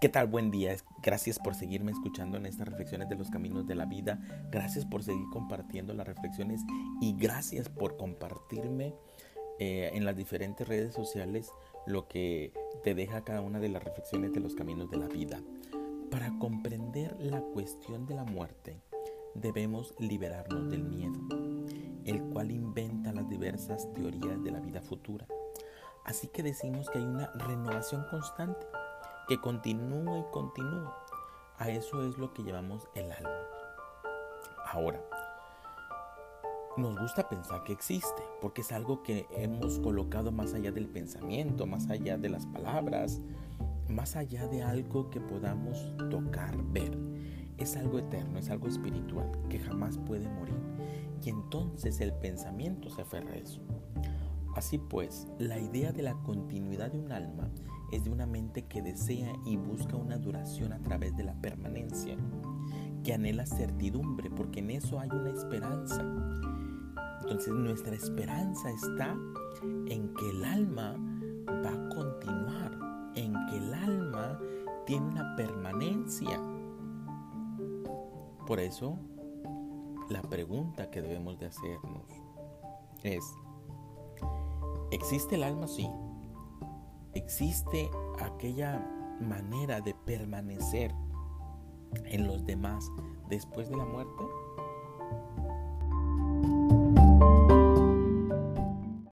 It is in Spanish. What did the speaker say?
¿Qué tal? Buen día. Gracias por seguirme escuchando en estas reflexiones de los caminos de la vida. Gracias por seguir compartiendo las reflexiones y gracias por compartirme eh, en las diferentes redes sociales lo que te deja cada una de las reflexiones de los caminos de la vida. Para comprender la cuestión de la muerte, debemos liberarnos del miedo, el cual inventa las diversas teorías de la vida futura. Así que decimos que hay una renovación constante que continúa y continúa. A eso es lo que llamamos el alma. Ahora, nos gusta pensar que existe, porque es algo que hemos colocado más allá del pensamiento, más allá de las palabras, más allá de algo que podamos tocar, ver. Es algo eterno, es algo espiritual, que jamás puede morir. Y entonces el pensamiento se aferra a eso. Así pues, la idea de la continuidad de un alma es de una mente que desea y busca una duración a través de la permanencia, que anhela certidumbre, porque en eso hay una esperanza. Entonces nuestra esperanza está en que el alma va a continuar, en que el alma tiene una permanencia. Por eso, la pregunta que debemos de hacernos es, ¿existe el alma? Sí. ¿Existe aquella manera de permanecer en los demás después de la muerte?